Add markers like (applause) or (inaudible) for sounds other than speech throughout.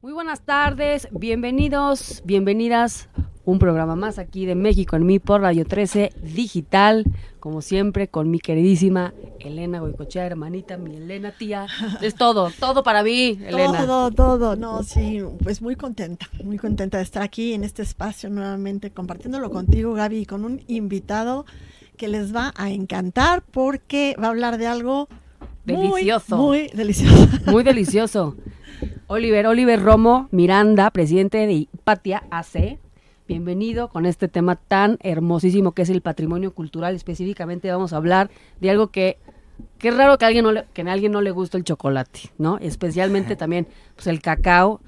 Muy buenas tardes, bienvenidos, bienvenidas. Un programa más aquí de México en mí por Radio 13 Digital, como siempre, con mi queridísima Elena Goicochea, hermanita, mi Elena, tía. Es todo, todo para mí, Elena. Todo, todo, no, sí, pues muy contenta, muy contenta de estar aquí en este espacio nuevamente, compartiéndolo contigo, Gaby, y con un invitado que les va a encantar porque va a hablar de algo Delicioso. Muy, muy delicioso. Muy delicioso. Oliver, Oliver Romo Miranda, presidente de Hipatia AC. Bienvenido con este tema tan hermosísimo que es el patrimonio cultural. Específicamente vamos a hablar de algo que, es raro que a alguien no le, que a alguien no le guste el chocolate, ¿no? Especialmente (laughs) también pues el cacao.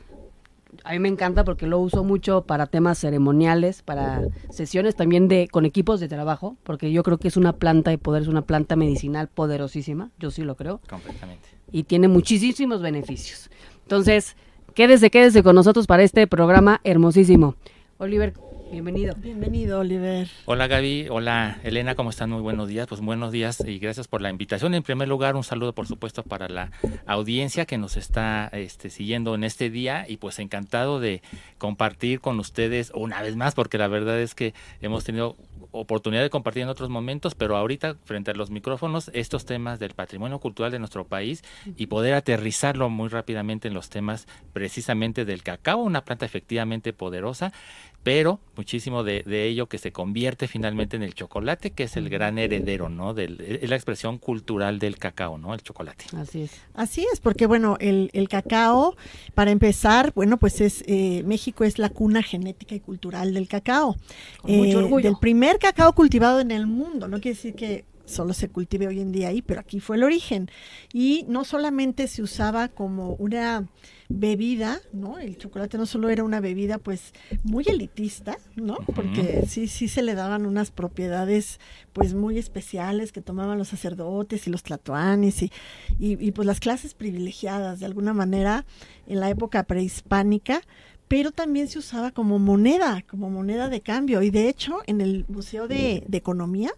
A mí me encanta porque lo uso mucho para temas ceremoniales, para sesiones también de con equipos de trabajo, porque yo creo que es una planta de poder, es una planta medicinal poderosísima, yo sí lo creo. Completamente. Y tiene muchísimos beneficios. Entonces, quédese, quédese con nosotros para este programa hermosísimo. Oliver, bienvenido. Bienvenido, Oliver. Hola Gaby, hola Elena, ¿cómo están? Muy buenos días. Pues buenos días y gracias por la invitación. En primer lugar, un saludo por supuesto para la audiencia que nos está este, siguiendo en este día y pues encantado de compartir con ustedes una vez más porque la verdad es que hemos tenido oportunidad de compartir en otros momentos, pero ahorita frente a los micrófonos estos temas del patrimonio cultural de nuestro país y poder aterrizarlo muy rápidamente en los temas precisamente del cacao, una planta efectivamente poderosa, pero muchísimo de, de ello que se convierte finalmente en el chocolate, que es el gran heredero, ¿no? Del, es la expresión cultural del cacao, ¿no? El chocolate. Así es. Así es, porque bueno, el, el cacao, para empezar, bueno, pues es eh, México es la cuna genética y cultural del cacao. Con mucho Eh, orgullo. Del primer cacao cultivado en el mundo, no quiere decir que solo se cultive hoy en día ahí, pero aquí fue el origen. Y no solamente se usaba como una bebida, ¿no? El chocolate no solo era una bebida pues muy elitista, ¿no? Porque sí, sí se le daban unas propiedades pues muy especiales que tomaban los sacerdotes y los tlatoanes y, y, y, pues las clases privilegiadas de alguna manera en la época prehispánica, pero también se usaba como moneda, como moneda de cambio. Y de hecho, en el Museo de, de Economía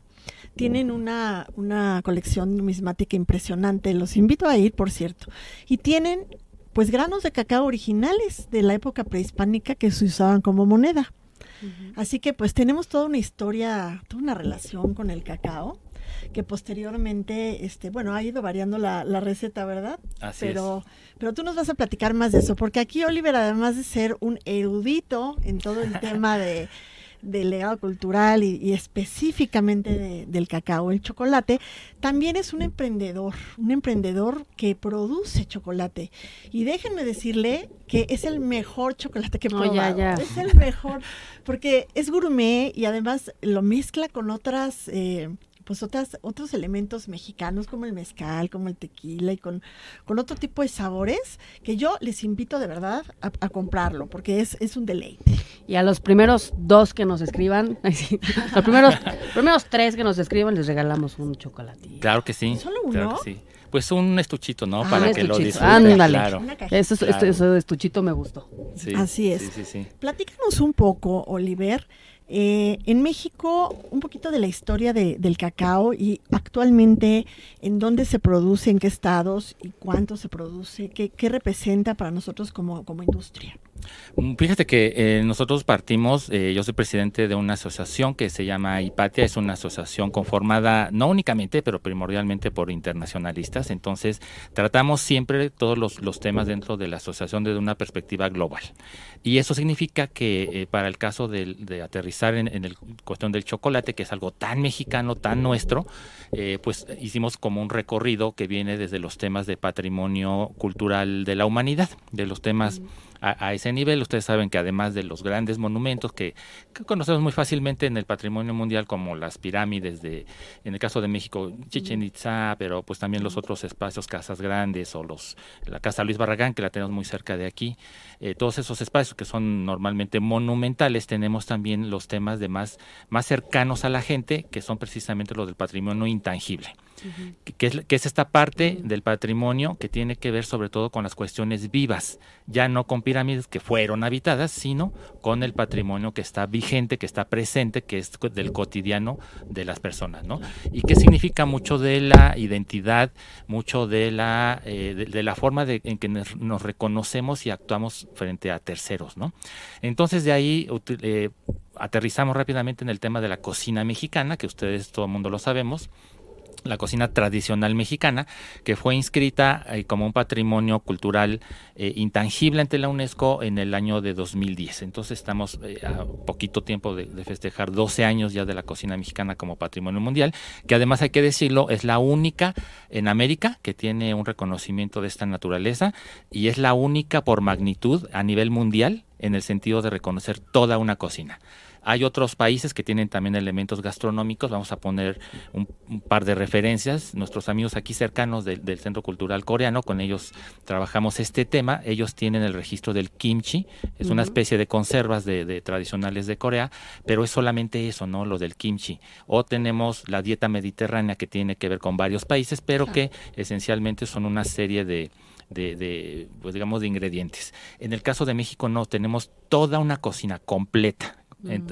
tienen una, una colección numismática impresionante. Los invito a ir, por cierto. Y tienen pues granos de cacao originales de la época prehispánica que se usaban como moneda. Así que pues tenemos toda una historia, toda una relación con el cacao que posteriormente, este, bueno, ha ido variando la, la receta, ¿verdad? Así pero, pero tú nos vas a platicar más de eso, porque aquí Oliver, además de ser un erudito en todo el (laughs) tema de del legado cultural y, y específicamente de, del cacao, el chocolate, también es un emprendedor, un emprendedor que produce chocolate. Y déjenme decirle que es el mejor chocolate que he Oh, ya, probado. ya. Es el mejor, porque es gourmet y además lo mezcla con otras... Eh, pues otras, otros elementos mexicanos como el mezcal, como el tequila y con, con otro tipo de sabores que yo les invito de verdad a, a comprarlo porque es, es un deleite. Y a los primeros dos que nos escriban, (laughs) los primeros, primeros tres que nos escriban les regalamos un chocolate. Claro que sí. ¿Solo claro uno? que sí. Pues un estuchito, ¿no? Ah, Para que lo disfruten. Ándale. Claro. Eso, es- Claro. eso de estuchito me gustó. Sí, Así es. Sí, sí, sí. Platícanos un poco, Oliver. Eh, en México, un poquito de la historia de- del cacao y actualmente en dónde se produce, en qué estados y cuánto se produce, qué, qué representa para nosotros como, como industria. Mm, Fíjate que eh, nosotros partimos, eh, yo soy presidente de una asociación que se llama IPATIA, es una asociación conformada no únicamente, pero primordialmente por internacionalistas, entonces tratamos siempre todos los, temas dentro de la asociación desde una perspectiva global. Y eso significa que eh, para el caso de, aterrizar en, en el cuestión del chocolate, que es algo tan mexicano, tan nuestro, eh, pues hicimos como un recorrido que viene desde los temas de patrimonio cultural de la humanidad, de los temas a, a ese nivel. Ustedes saben que además de los grandes monumentos que, que conocemos muy fácilmente en el patrimonio mundial, como las pirámides de, en el caso de México, Chichen Itza, pero pues también los otros espacios, casas grandes o los la casa Luis Barragán, que la tenemos muy cerca de aquí, eh, todos esos espacios que son normalmente monumentales, tenemos también los temas de más, más cercanos a la gente, que son precisamente los del patrimonio intangible que- que es, que es esta parte del patrimonio que tiene que ver sobre todo con las cuestiones vivas, ya no con pirámides que fueron habitadas, sino con el patrimonio que está vigente, que está presente, que es del cotidiano de las personas, ¿no? Y que significa mucho de la identidad, mucho de la, eh, de, de la forma de, en que nos, reconocemos y actuamos frente a terceros, ¿no? Entonces de ahí eh, aterrizamos rápidamente en el tema de la cocina mexicana, que ustedes todo el mundo lo sabemos, la cocina tradicional mexicana, que fue inscrita eh, como un patrimonio cultural eh, intangible ante la UNESCO en el año de 2010. Entonces estamos eh, a poquito tiempo de, de festejar 12 años ya de la cocina mexicana como patrimonio mundial, que además hay que decirlo, es la única en América que tiene un reconocimiento de esta naturaleza y es la única por magnitud a nivel mundial en el sentido de reconocer toda una cocina. Hay otros países que tienen también elementos gastronómicos. Vamos a poner un, un par de referencias. Nuestros amigos aquí cercanos del, del Centro Cultural Coreano, con ellos trabajamos este tema. Ellos tienen el registro del kimchi. Es una especie de conservas de, de tradicionales de Corea, pero es solamente eso, ¿no? Lo del kimchi. O tenemos la dieta mediterránea que tiene que ver con varios países, pero que esencialmente son una serie de, de, de, pues digamos, de ingredientes. En el caso de México no, tenemos toda una cocina completa.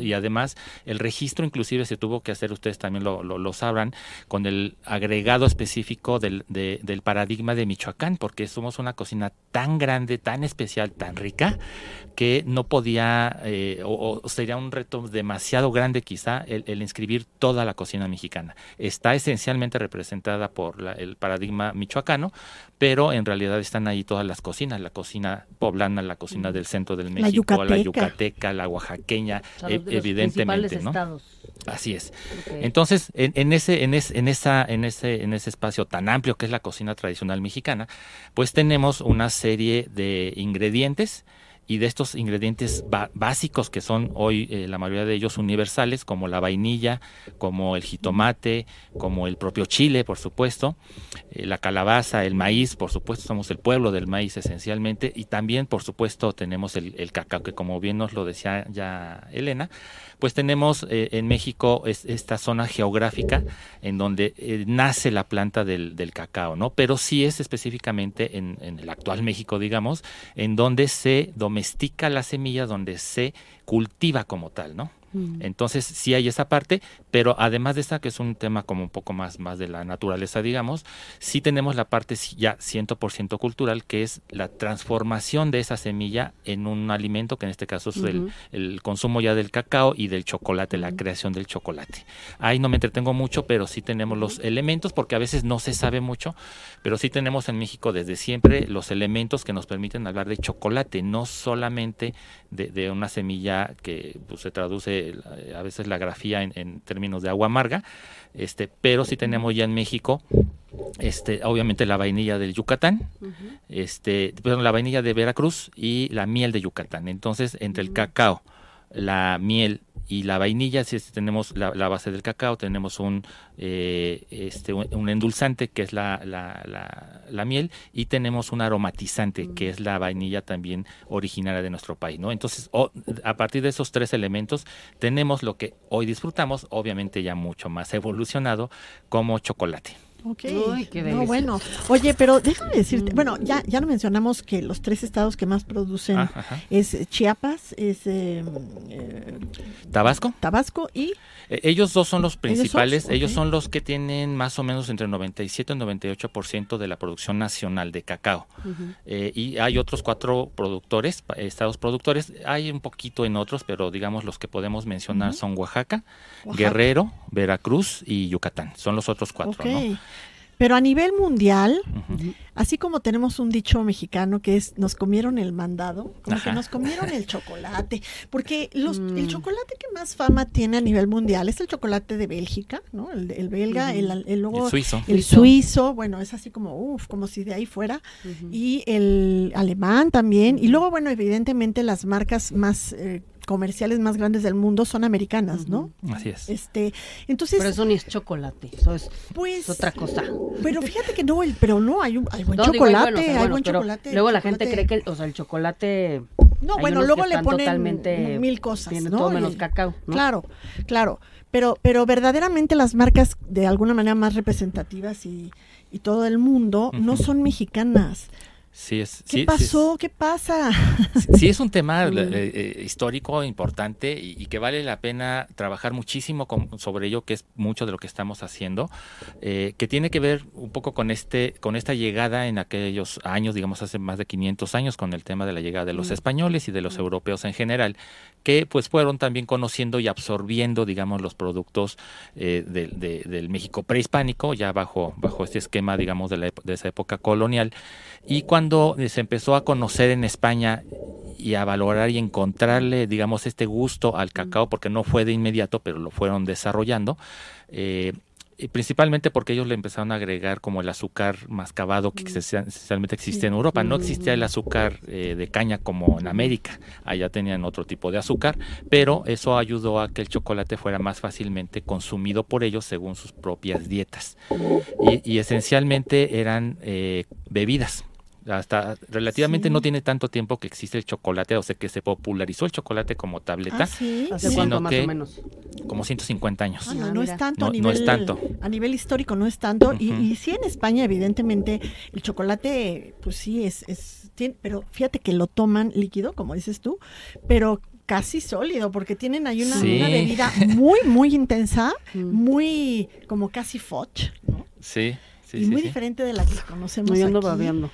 Y además el registro inclusive se tuvo que hacer, ustedes también lo, lo, lo sabrán, con el agregado específico del, de- del paradigma de Michoacán, porque somos una cocina tan grande, tan especial, tan rica, que no podía, eh, o, o sería un reto demasiado grande quizá el, el inscribir toda la cocina mexicana. Está esencialmente representada por la- el paradigma michoacano, pero en realidad están ahí todas las cocinas, la cocina poblana, la cocina del centro del México, la yucateca. yucateca, la oaxaqueña, sea, e- los- de los evidentemente, principales ¿no? estados. Así es. Entonces, en, en ese, en, es- en esa, en ese, en ese espacio tan amplio que es la cocina tradicional mexicana, pues tenemos una serie de ingredientes y de estos ingredientes básicos que son hoy eh, la mayoría de ellos universales, como la vainilla, como el jitomate, como el propio chile, por supuesto, eh, la calabaza, el maíz, por supuesto, somos el pueblo del maíz esencialmente, y también, por supuesto, tenemos el, el cacao, que como bien nos lo decía ya Elena, pues tenemos eh, en México es- esta zona geográfica en donde eh, nace la planta del, cacao, ¿no? Pero sí es específicamente en, en el actual México, digamos, en donde se domestica la semilla, donde se cultiva como tal, ¿no? Entonces sí hay esa parte, pero además de esa que es un tema como un poco más, más de la naturaleza, digamos, sí tenemos la parte ya 100% cultural, que es la transformación de esa semilla en un alimento, que en este caso es el, el consumo ya del cacao y del chocolate, la creación del chocolate. Ahí no me entretengo mucho, pero sí tenemos los elementos, porque a veces no se sabe mucho, pero sí tenemos en México desde siempre los elementos que nos permiten hablar de chocolate, no solamente de, de una semilla que pues, se traduce a veces la grafía en, en términos de agua amarga, este, pero sí tenemos ya en México este, obviamente la vainilla del Yucatán, este, perdón, la vainilla de Veracruz y la miel de Yucatán. Entonces, entre el cacao, la miel y la vainilla, si es- tenemos la, base del cacao, tenemos un, eh, este, un, endulzante que es la, la- la miel y tenemos un aromatizante que es la vainilla también originaria de nuestro país, ¿no? Entonces, o- a partir de esos tres elementos tenemos lo que hoy disfrutamos, obviamente ya mucho más evolucionado, como chocolate. Ok. Uy, qué no, bueno. Oye, pero déjame decirte, bueno, ya, ya no mencionamos que los tres estados que más producen Ah, ajá. es eh, Chiapas, es eh, eh, ¿Tabasco? Tabasco y Eh, Ellos dos son los principales, ellos son los que tienen más o menos entre 97 y 98% de la producción nacional de cacao. Eh, y hay otros cuatro productores, estados productores, hay un poquito en otros, pero digamos los que podemos mencionar son Oaxaca, Oaxaca. Guerrero, Veracruz y Yucatán. Son los otros cuatro, Ok. ¿no? Pero a nivel mundial, así como tenemos un dicho mexicano que es nos comieron el mandado, como que nos comieron el chocolate, porque los, Mm. el chocolate que más fama tiene a nivel mundial es el chocolate de Bélgica, ¿no? El, el belga, el, el luego El suizo. el suizo, bueno, es así como, uff, como si de ahí fuera, y el alemán también, y luego, bueno, evidentemente las marcas más eh, comerciales más grandes del mundo son americanas, ¿no? Así es. Este, entonces, Pero eso ni es chocolate, eso es, pues, es otra cosa. pero fíjate que no, el, pero no, hay, un, hay buen No, digo, chocolate, bueno, o sea, hay bueno, buen chocolate. Luego la gente cree que, o sea, el chocolate. No, bueno, luego le ponen totalmente, mil cosas, Tiene ¿no? todo menos cacao. ¿no? Claro, claro. Pero, pero verdaderamente las marcas de alguna manera más representativas y, y todo el mundo no son mexicanas. Sí es. ¿Qué sí- sí es- pasó? ¿Qué pasa? Sí, es un tema (laughs) eh, eh, histórico importante y, y que vale la pena trabajar muchísimo con- sobre ello, que es mucho de lo que estamos haciendo, eh, que tiene que ver un poco con este, con esta llegada en aquellos años, digamos hace más de 500 años, con el tema de la llegada de los españoles y de los europeos en general, que pues fueron también conociendo y absorbiendo, digamos, los productos eh, del- de- del México prehispánico, ya bajo, bajo este esquema, digamos, de, la de esa época colonial. Y cuando eh, se empezó a conocer en España y a valorar y encontrarle, digamos, este gusto al cacao, porque no fue de inmediato, pero lo fueron desarrollando, eh, y principalmente porque ellos le empezaron a agregar como el azúcar mascabado que esencia- esencialmente existe en Europa. No existía el azúcar eh, de caña como en América. Allá tenían otro tipo de azúcar, pero eso ayudó a que el chocolate fuera más fácilmente consumido por ellos según sus propias dietas. Y, y esencialmente eran eh, bebidas. Hasta relativamente Sí. no tiene tanto tiempo que existe el chocolate, o sea que se popularizó el chocolate como tableta, Ah, sí. ¿Hace Sí, cuánto no más que- o menos? como 150 años. Ah, no, Ah, es tanto a No- no nivel es tanto. a nivel histórico no es tanto y, sí en España evidentemente el chocolate pues sí es es tiene- pero fíjate que lo toman líquido como dices tú pero casi sólido porque tienen ahí una, Sí. una bebida (laughs) muy muy intensa muy como casi fudge ¿no? Sí, sí, y sí, muy sí. diferente de la que conocemos aquí. babeando.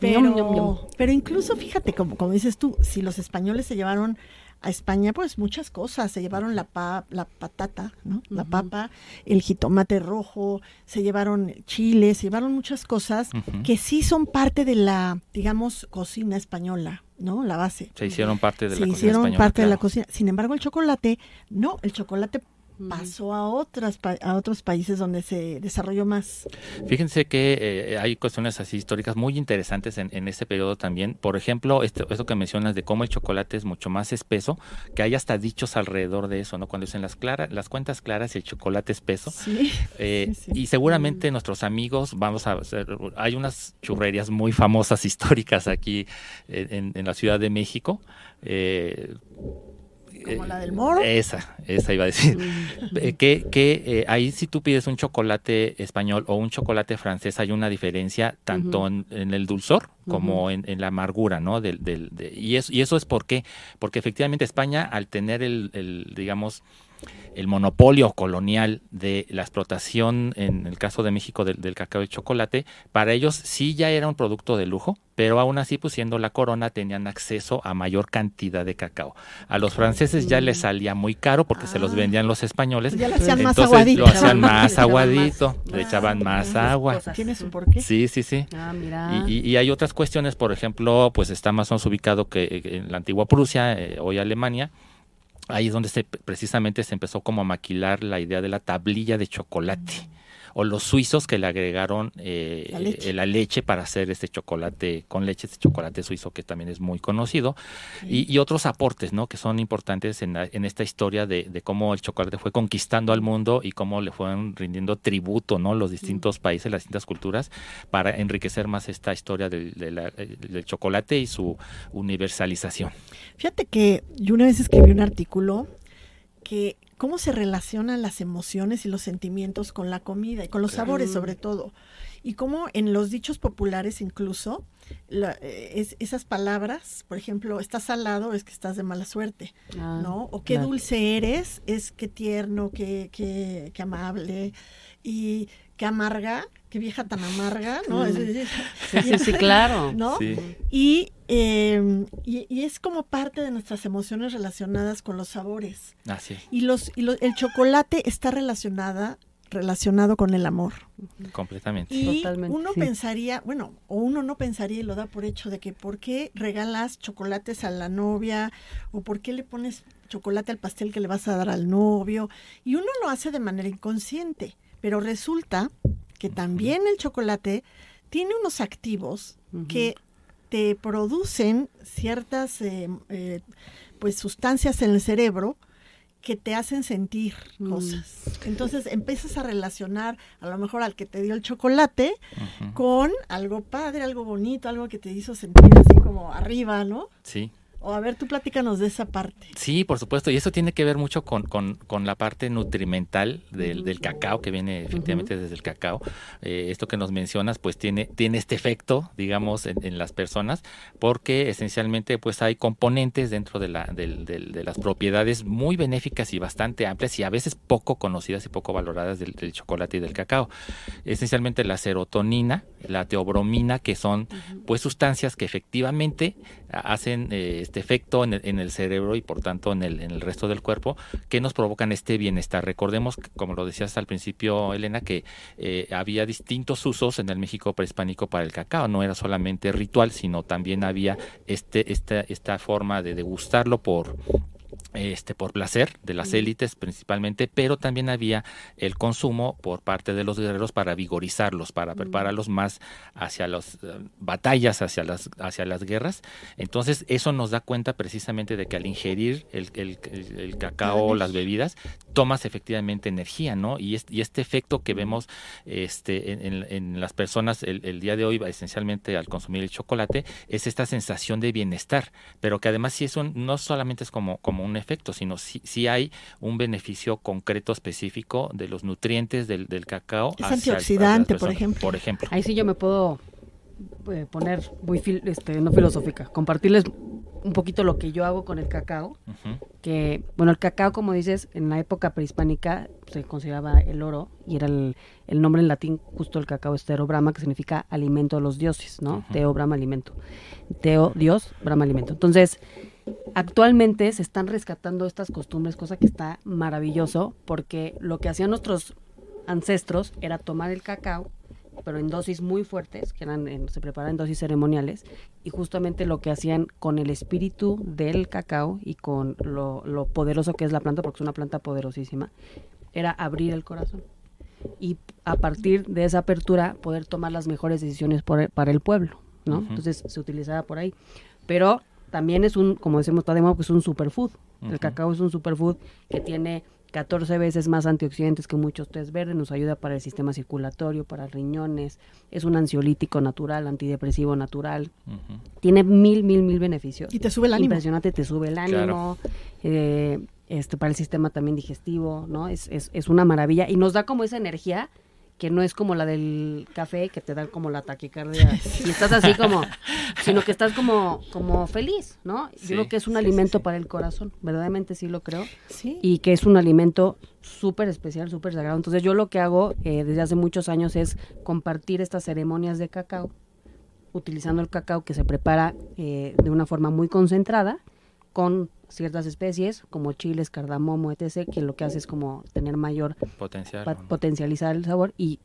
Pero, pero incluso fíjate, como, como dices tú, si los españoles se llevaron a España, pues muchas cosas, se llevaron la, pa- la patata, ¿no? La papa, el jitomate rojo, se llevaron chile, se llevaron muchas cosas que sí son parte de la, digamos, cocina española, ¿no? La base. Se hicieron parte de la Se cocina hicieron española, parte de la cocina. Sin embargo, el chocolate, no, el chocolate. Pasó a otras a otros países donde se desarrolló más. Fíjense que eh, hay cuestiones así históricas muy interesantes en, en este periodo también. Por ejemplo, esto, esto que mencionas de cómo el chocolate es mucho más espeso, que hay hasta dichos alrededor de eso, ¿no? Cuando dicen las, claras, las cuentas claras y el chocolate espeso. Sí. (laughs) Eh, Sí, sí. Y seguramente nuestros amigos, vamos a hacer, hay unas churrerías muy famosas (laughs) históricas aquí en, en- en la Ciudad de México. eh, Como eh, la del Moro. Esa, esa iba a decir. Eh, que que eh, ahí si tú pides un chocolate español o un chocolate francés hay una diferencia tanto en, en el dulzor como en, en la amargura, ¿no? Del, del, de- y, eso, y eso es por qué. Porque efectivamente España, al tener el, el, digamos, el monopolio colonial de la explotación, en el caso de México, del, del cacao y chocolate, para ellos sí ya era un producto de lujo, pero aún así, pues siendo la corona, tenían acceso a mayor cantidad de cacao. A los franceses ya les salía muy caro porque se los Ah. vendían los españoles. Ya le hacían más Entonces aguadito. lo hacían más, (laughs) más le echaban aguadito, más. le echaban Ah, más agua. Cosas. Tiene su porqué. Sí, sí, sí. Ah, mira. Y, y- y hay otras cuestiones, por ejemplo, pues está más o menos ubicado que eh, en la antigua Prusia, eh, hoy Alemania. Ahí es donde se, precisamente se empezó como a maquilar la idea de la tablilla de chocolate. O los suizos que le agregaron eh, La leche. eh, la leche para hacer este chocolate con leche, este chocolate suizo que también es muy conocido. Y, y otros aportes, ¿no? Que son importantes en, la- en esta historia de, de cómo el chocolate fue conquistando al mundo y cómo le fueron rindiendo tributo, ¿no? Los distintos países, las distintas culturas, para enriquecer más esta historia del, eh, del chocolate y su universalización. Fíjate que yo una vez escribí un artículo que cómo se relacionan las emociones y los sentimientos con la comida y con los sabores sobre todo. Y cómo en los dichos populares incluso la- eh, es- esas palabras, por ejemplo, estás salado es que estás de mala suerte, Ah, ¿no? O qué claro. dulce eres es que tierno, qué, qué, qué amable y qué amarga, qué vieja tan amarga, ¿no? Mm. Es- Sí, sí, sí, claro. ¿no? Sí. Y, eh, y, y es como parte de nuestras emociones relacionadas con los sabores. Así es, Y los, y lo- el chocolate está relacionada, relacionado con el amor. completamente. Y Totalmente, uno sí. pensaría, bueno, o uno no pensaría y lo da por hecho de que por qué regalas chocolates a la novia o por qué le pones chocolate al pastel que le vas a dar al novio. Y uno lo hace de manera inconsciente, pero resulta que también el chocolate tiene unos activos que te producen ciertas eh, eh, pues sustancias en el cerebro que te hacen sentir Mm. cosas. Entonces empiezas a relacionar a lo mejor al que te dio el chocolate con algo padre, algo bonito, algo que te hizo sentir así como arriba, ¿no? Sí. O a ver, tú platícanos de esa parte. Sí, por supuesto, y eso tiene que ver mucho con, con- con la parte nutrimental del, del cacao, que viene efectivamente desde el cacao. Eh, esto que nos mencionas, pues tiene, tiene este efecto, digamos, en, en las personas, porque esencialmente pues hay componentes dentro de, la, del- del- de las propiedades muy benéficas y bastante amplias y a veces poco conocidas y poco valoradas del, del chocolate y del cacao. Esencialmente la serotonina, la teobromina, que son pues sustancias que efectivamente hacen eh, este efecto en el, en el cerebro y por tanto en el, en el resto del cuerpo que nos provocan este bienestar. Recordemos, como lo decías al principio, Elena, que eh, había distintos usos en el México prehispánico para el cacao. No era solamente ritual, sino también había este, esta, esta forma de degustarlo por este por placer de las élites principalmente, pero también había el consumo por parte de los guerreros para vigorizarlos, para prepararlos más hacia las batallas, hacia las hacia las guerras. Entonces eso nos da cuenta precisamente de que al ingerir el, el- el- el cacao, las bebidas, tomas efectivamente energía, ¿no? Y, es- y este efecto que vemos este, en, en- en las personas el, el día de hoy, esencialmente al consumir el chocolate, es esta sensación de bienestar, pero que además sí es un, no solamente es como, como un efecto, sino sí, sí hay un beneficio concreto específico de los nutrientes del, del cacao. Es hacia el- antioxidante, hacia por ejemplo. Por ejemplo. Ahí sí yo me puedo eh, poner muy, fil- este, no filosófica, compartirles un poquito lo que yo hago con el cacao, que, bueno, el cacao, como dices, en la época prehispánica se consideraba el oro y era el, el nombre en latín justo el cacao estero brahma, que significa alimento de los dioses, ¿no? Ujú. Teo, brahma, alimento. Teo, Dios, brahma, alimento. Entonces, actualmente se están rescatando estas costumbres, cosa que está maravilloso, porque lo que hacían nuestros ancestros era tomar el cacao, pero en dosis muy fuertes, que eran en- se preparaban en dosis ceremoniales, y justamente lo que hacían con el espíritu del cacao y con lo, lo poderoso que es la planta, porque es una planta poderosísima, era abrir el corazón. Y a partir de esa apertura poder tomar las mejores decisiones por para el pueblo, ¿no? Entonces se utilizaba por ahí. Pero también es un, como decimos, está de moda, pues un superfood. El Ujú. cacao es un superfood que tiene 14 veces más antioxidantes que muchos tés verdes, nos ayuda para el sistema circulatorio, para riñones, es un ansiolítico natural, antidepresivo natural, tiene mil, mil, mil beneficios. Y te sube el ánimo. Impresionante, te sube el ánimo, eh, este, para el sistema también digestivo, ¿no? Es, es, es una maravilla y nos da como esa energía que no es como la del café que te da como la taquicardia (laughs) y estás así como, sino que estás como, como feliz, ¿no? Yo Sí, creo que es un sí, alimento sí. para el corazón, verdaderamente sí lo creo y que es un alimento súper especial, súper sagrado. Entonces yo lo que hago eh, desde hace muchos años es compartir estas ceremonias de cacao, utilizando el cacao que se prepara eh, de una forma muy concentrada con ciertas especies como chiles, cardamomo, etc., que lo que hace es como tener mayor, Potencial. potencializar el sabor y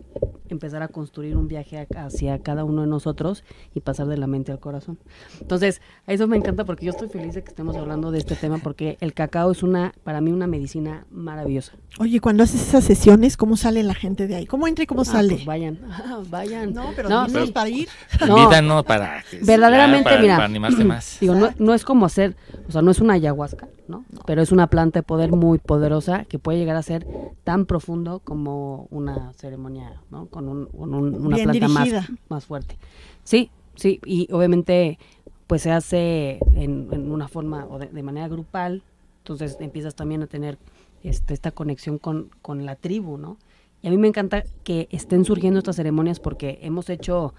empezar a construir un viaje a- hacia cada uno de nosotros y pasar de la mente al corazón. Entonces, a eso me encanta porque yo estoy feliz de que estemos hablando de este tema porque el cacao es una, para mí, una medicina maravillosa. Oye, cuando haces esas sesiones, ¿cómo sale la gente de ahí? ¿Cómo entra y cómo Ah, sale? pues vayan, (laughs) vayan. no, pero No, sí. para ir. No. Invítanos para Verdaderamente, para, mira, para animarse más. Digo, no, no es como hacer, o sea, no es una ayahuasca, ¿no? Pero es una planta de poder muy poderosa que puede llegar a ser tan profundo como una ceremonia, ¿no? Con, un- con un- una Bien planta más, más fuerte. Sí, sí, y obviamente pues se hace en, en una forma o de, de manera grupal, entonces empiezas también a tener este, esta conexión con, con la tribu, ¿no? Y a mí me encanta que estén surgiendo estas ceremonias porque hemos hecho,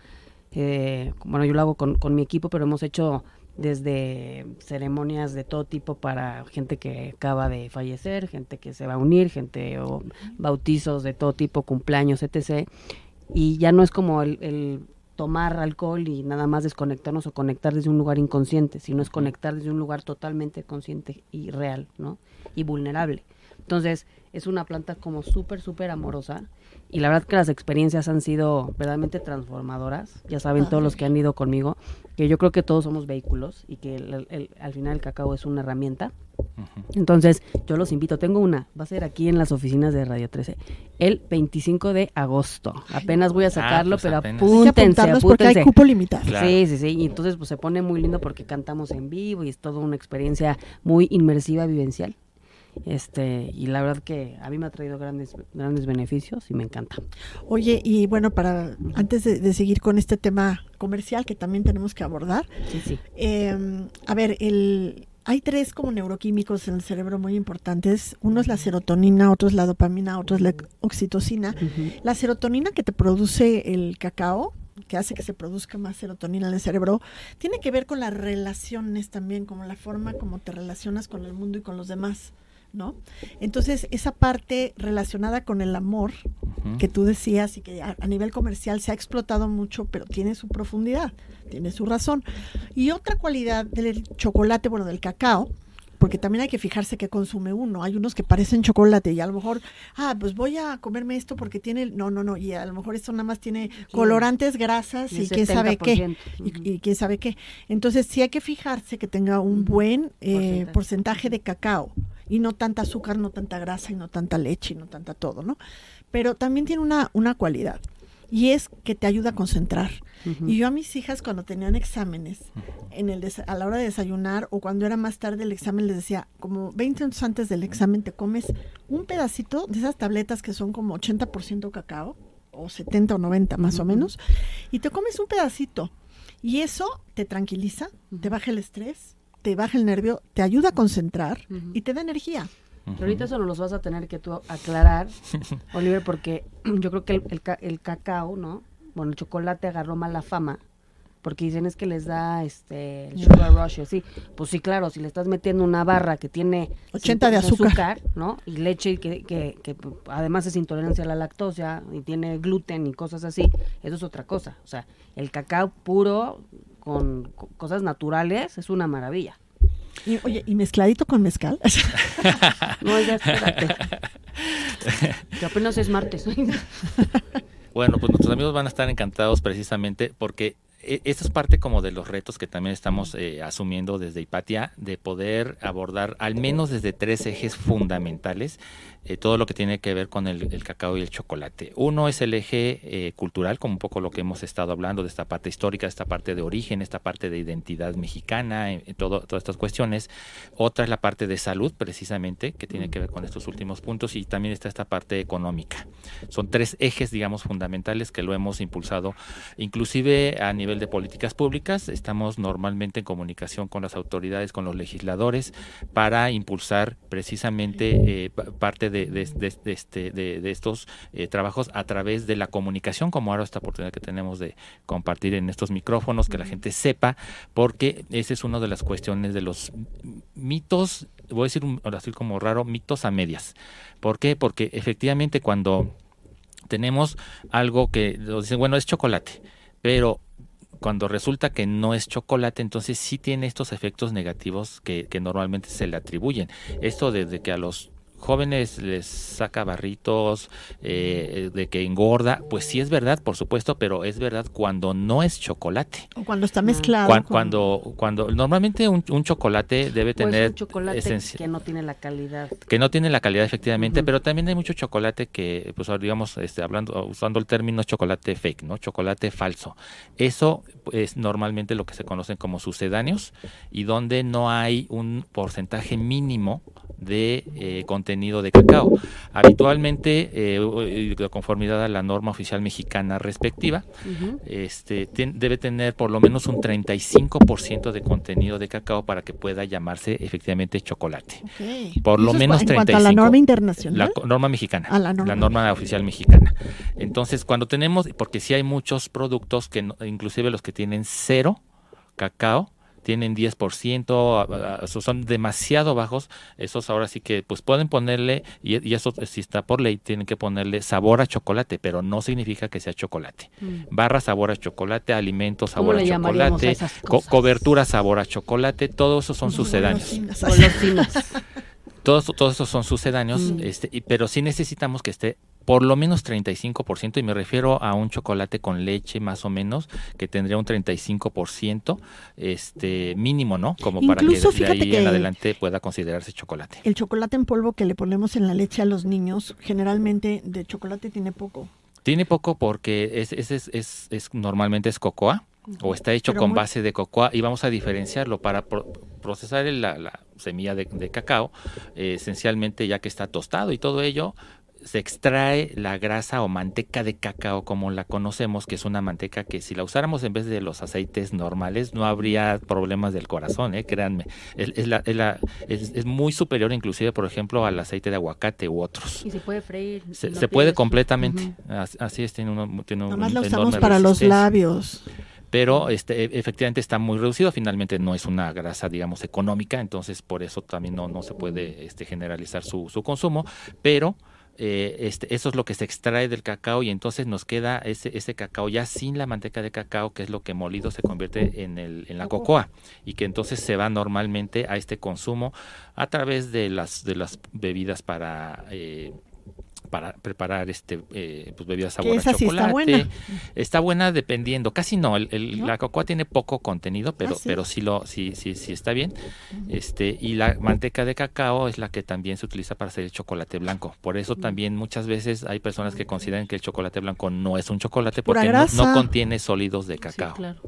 eh, bueno, yo lo hago con, con mi equipo, pero hemos hecho desde ceremonias de todo tipo para gente que acaba de fallecer, gente que se va a unir, gente o bautizos de todo tipo, cumpleaños, etc. Y ya no es como el, el tomar alcohol y nada más desconectarnos o conectar desde un lugar inconsciente, sino es conectar desde un lugar totalmente consciente y real, ¿no? Y vulnerable. Entonces, es una planta como súper, súper amorosa. Y la verdad que las experiencias han sido verdaderamente transformadoras. Ya saben todos los que han ido conmigo, que yo creo que todos somos vehículos y que el- el- al final el cacao es una herramienta. Entonces, yo los invito. Tengo una, va a ser aquí en las oficinas de Radio 13, el 25 de agosto. Apenas voy a sacarlo, pues pero apúntense, apuntarnos porque hay apúntense. cupo limitado. Claro. Sí, sí, sí. Y entonces pues se pone muy lindo porque cantamos en vivo y es toda una experiencia muy inmersiva, vivencial. Este, y la verdad que a mí me ha traído grandes, grandes beneficios y me encanta. Oye, y bueno, para antes de, de seguir con este tema comercial que también tenemos que abordar, Sí, sí. eh, a ver, el, hay tres como neuroquímicos en el cerebro muy importantes. Uno es la serotonina, otro es la dopamina, otro es la oxitocina. La serotonina que te produce el cacao, que hace que se produzca más serotonina en el cerebro, tiene que ver con las relaciones también, como la forma como te relacionas con el mundo y con los demás, ¿no? Entonces, esa parte relacionada con el amor, que tú decías y que a, a nivel comercial se ha explotado mucho, pero tiene su profundidad, tiene su razón. Y otra cualidad del chocolate, bueno, del cacao, porque también hay que fijarse qué consume uno. Hay unos que parecen chocolate y a lo mejor, ah, pues voy a comerme esto porque tiene, no, no, no, y a lo mejor esto nada más tiene colorantes, grasas y quién sabe qué. 70%. Y, y quién sabe qué. Entonces sí hay que fijarse que tenga un buen eh, Porcentaje. porcentaje de cacao y no tanta azúcar, no tanta grasa y no tanta leche y no tanta todo, ¿no? Pero también tiene una, una cualidad y es que te ayuda a concentrar. Y yo a mis hijas cuando tenían exámenes, en el a la hora de desayunar o cuando era más tarde el examen, les decía, como 20 minutos antes del examen te comes un pedacito de esas tabletas que son como 80% cacao, o 70 o 90 más o menos, y te comes un pedacito. Y eso te tranquiliza, te baja el estrés, te baja el nervio, te ayuda a concentrar y te da energía. Pero ahorita eso nos los vas a tener que tú aclarar, (laughs) Oliver, porque yo creo que el, el ca- el cacao, ¿no? Bueno, el chocolate agarró mala fama, porque dicen es que les da este el sugar rush, y así. Pues sí, claro, si le estás metiendo una barra que tiene 80 de 50 azúcar. ¿no? Y leche que, que, que además es intolerancia a la lactosa y tiene gluten y cosas así, eso es otra cosa. O sea, el cacao puro con co- cosas naturales es una maravilla. Y, oye, y mezcladito con mezcal. (laughs) No, ya espérate. que apenas es martes. (laughs) Bueno, pues nuestros amigos van a estar encantados precisamente porque e- esta es parte como de los retos que también estamos eh, asumiendo desde Hipatia, de poder abordar al menos desde tres ejes fundamentales eh, todo lo que tiene que ver con el, el cacao y el chocolate. Uno es el eje eh, cultural, como un poco lo que hemos estado hablando de esta parte histórica, esta parte de origen, esta parte de identidad mexicana, eh, eh, todo, todas estas cuestiones. Otra es la parte de salud, precisamente, que tiene que ver con estos últimos puntos, y también está esta parte económica. Son tres ejes, digamos, fundamentales que lo hemos impulsado, inclusive a nivel de políticas públicas. Estamos normalmente en comunicación con las autoridades, con los legisladores, para impulsar precisamente eh, pa- parte de, de- de- de este, de- estos eh, trabajos a través de la comunicación, como ahora esta oportunidad que tenemos de compartir en estos micrófonos, que la gente sepa, porque esa es una de las cuestiones de los mitos, voy a decir un, ahora sí como raro, mitos a medias. ¿Por qué? Porque efectivamente cuando tenemos algo que nos dicen, bueno, es chocolate, pero cuando resulta que no es chocolate, entonces sí tiene estos efectos negativos que, que normalmente se le atribuyen. Esto desde que a los jóvenes les saca barritos, eh, de que engorda, pues sí es verdad, por supuesto, pero es verdad cuando no es chocolate. o cuando está mezclado. Con- Cuando, cuando normalmente un, un chocolate debe Pues tener un chocolate esencia- que no tiene la calidad. que no tiene la calidad efectivamente, pero también hay mucho chocolate que, pues ahora digamos, este, hablando, usando el término chocolate fake, ¿no? Chocolate falso. Eso es normalmente lo que se conocen como sucedáneos y donde no hay un porcentaje mínimo de eh, contenido de cacao. Habitualmente, eh, de conformidad a la norma oficial mexicana respectiva, este, debe tener por lo menos un 35% de contenido de cacao para que pueda llamarse efectivamente chocolate. Por lo menos en 35. cuanto a la norma internacional. La norma mexicana. La norma. la norma oficial mexicana. Entonces, cuando tenemos, porque sí hay muchos productos que, no- inclusive los que tienen cero cacao, tienen 10%, a- a- a- esos son demasiado bajos, esos ahora sí que pues pueden ponerle, y, y eso si está por ley, tienen que ponerle sabor a chocolate, pero no significa que sea chocolate. Barra sabor a chocolate, alimentos ¿Cómo sabor a chocolate, co- cobertura sabor a chocolate, todo eso son sucedáneos. Todos, todos esos son sucedáneos, Mm. este, y- pero sí necesitamos que esté por lo menos 35%, y me refiero a un chocolate con leche más o menos, que tendría un 35% este, mínimo, ¿no? Como para Incluso, que de ahí que- en adelante pueda considerarse chocolate. El chocolate en polvo que le ponemos en la leche a los niños, generalmente de chocolate tiene poco. Tiene poco porque es, es, es, es- es- normalmente es cocoa o está hecho Pero con muy- base de cocoa y vamos a diferenciarlo para pro- procesar la, la semilla de, de cacao, eh, esencialmente ya que está tostado y todo ello, se extrae la grasa o manteca de cacao como la conocemos, que es una manteca que si la usáramos en vez de los aceites normales no habría problemas del corazón, eh, créanme. Es, es la- es la- es- es muy superior inclusive, por ejemplo, al aceite de aguacate u otros. Y se puede freír. Se, no se puede completamente. Así es, tiene, uno, tiene un Nomás la usamos para los labios. Pero este, e- efectivamente está muy reducido. Finalmente no es una grasa, digamos, económica. Entonces, por eso también no, no se puede este, generalizar su, su consumo. Pero eh, este, eso es lo que se extrae del cacao y entonces nos queda ese, ese cacao ya sin la manteca de cacao, que es lo que molido se convierte en, el, en la cocoa y que entonces se va normalmente a este consumo a través de las, de las bebidas para... eh, para preparar este eh, pues bebidas sabor a esa sí está chocolate buena. Está buena dependiendo, casi no, el, el- ¿No? la cocoa tiene poco contenido, pero Ah, sí. pero sí lo sí sí sí está bien. Este y la manteca de cacao es la que también se utiliza para hacer el chocolate blanco. Por eso también muchas veces hay personas que consideran que el chocolate blanco no es un chocolate porque no, no contiene sólidos de Sí, cacao. claro.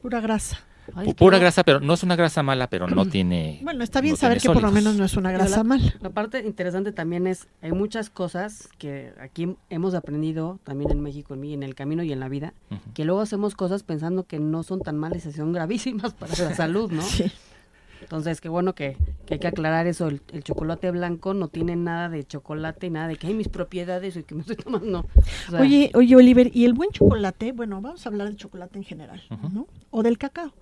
Pura grasa. Ay, Pura grasa, pero no es una grasa mala, pero no tiene Bueno, está bien no saber que por lo menos no es una grasa la- mala. La parte interesante también es, hay muchas cosas que aquí hemos aprendido también en México, en, mí, en el camino y en la vida, que luego hacemos cosas pensando que no son tan malas y son gravísimas (laughs) para la salud, ¿no? Sí. Entonces, qué bueno que, que hay que aclarar eso. El, el chocolate blanco no tiene nada de chocolate, nada de que hay mis propiedades y que me estoy tomando. no. O sea, Oye, oye, Oliver, ¿y el buen chocolate? Bueno, vamos a hablar del chocolate en general. ¿no? O del cacao.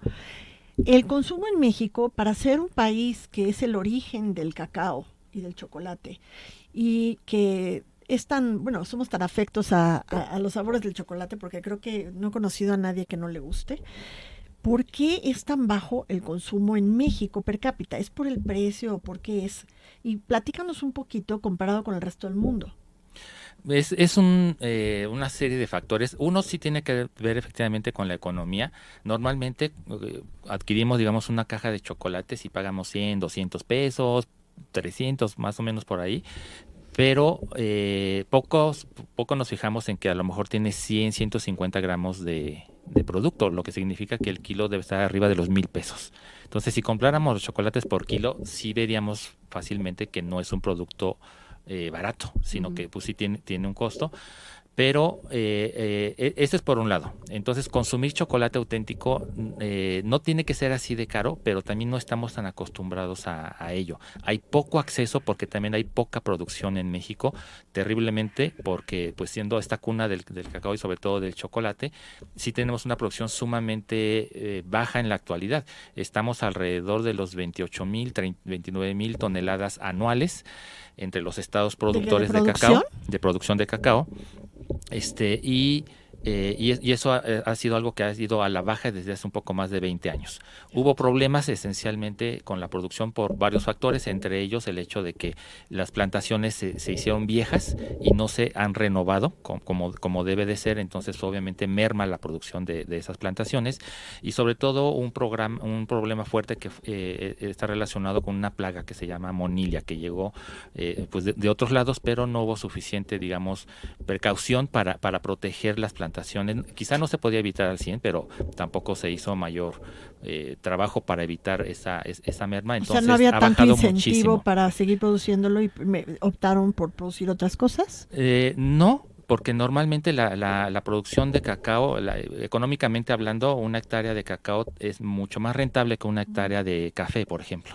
El consumo en México, para ser un país que es el origen del cacao y del chocolate, y que es tan, bueno, somos tan afectos a, a- a los sabores del chocolate, porque creo que no he conocido a nadie que no le guste. ¿Por qué es tan bajo el consumo en México per cápita? ¿Es por el precio o por qué es? Y platícanos un poquito comparado con el resto del mundo. Es, es un, eh, una serie de factores. Uno sí tiene que ver efectivamente con la economía. Normalmente eh, adquirimos, digamos, una caja de chocolates y pagamos 100, 200 pesos, 300 más o menos por ahí. Pero eh, pocos, poco nos fijamos en que a lo mejor tiene 100, 150 gramos de, de producto, lo que significa que el kilo debe estar arriba de los mil pesos. Entonces, si compráramos los chocolates por kilo, sí veríamos fácilmente que no es un producto eh, barato, sino que pues sí tiene, tiene un costo. Pero eh, eh, e- eso es por un lado. Entonces, consumir chocolate auténtico mm, eh, no tiene que ser así de caro, pero también no estamos tan acostumbrados a, ello. Hay poco acceso porque también hay poca producción en México, terriblemente, porque pues siendo esta cuna del, del cacao y sobre todo del chocolate, sí tenemos una producción sumamente eh, baja en la actualidad. Estamos alrededor de los 28 mil, 29 mil toneladas anuales entre los estados productores de, cacao, de producción de cacao. Este, y, eh, y, y eso ha, eh, ha sido algo que ha ido a la baja desde hace un poco más de 20 años. Hubo problemas esencialmente con la producción por varios factores, entre ellos el hecho de que las plantaciones se, hicieron viejas y no se han renovado com- como, como debe de ser, entonces obviamente merma la producción de, de esas plantaciones y sobre todo un, programa, un problema fuerte que eh, eh, está relacionado con una plaga que se llama monilla, que llegó eh, pues de, de otros lados, pero no hubo suficiente, digamos, precaución para, para proteger las plantaciones Quizá no se podía evitar al 100, pero tampoco se hizo mayor eh, trabajo para evitar esa, es- esa merma. O Entonces sea, no había ha tanto incentivo muchísimo. para seguir produciéndolo y me- optaron por producir otras cosas. Eh, no, porque normalmente la, la- la producción de cacao, la- económicamente hablando, una hectárea de cacao es mucho más rentable que una hectárea de café, por ejemplo.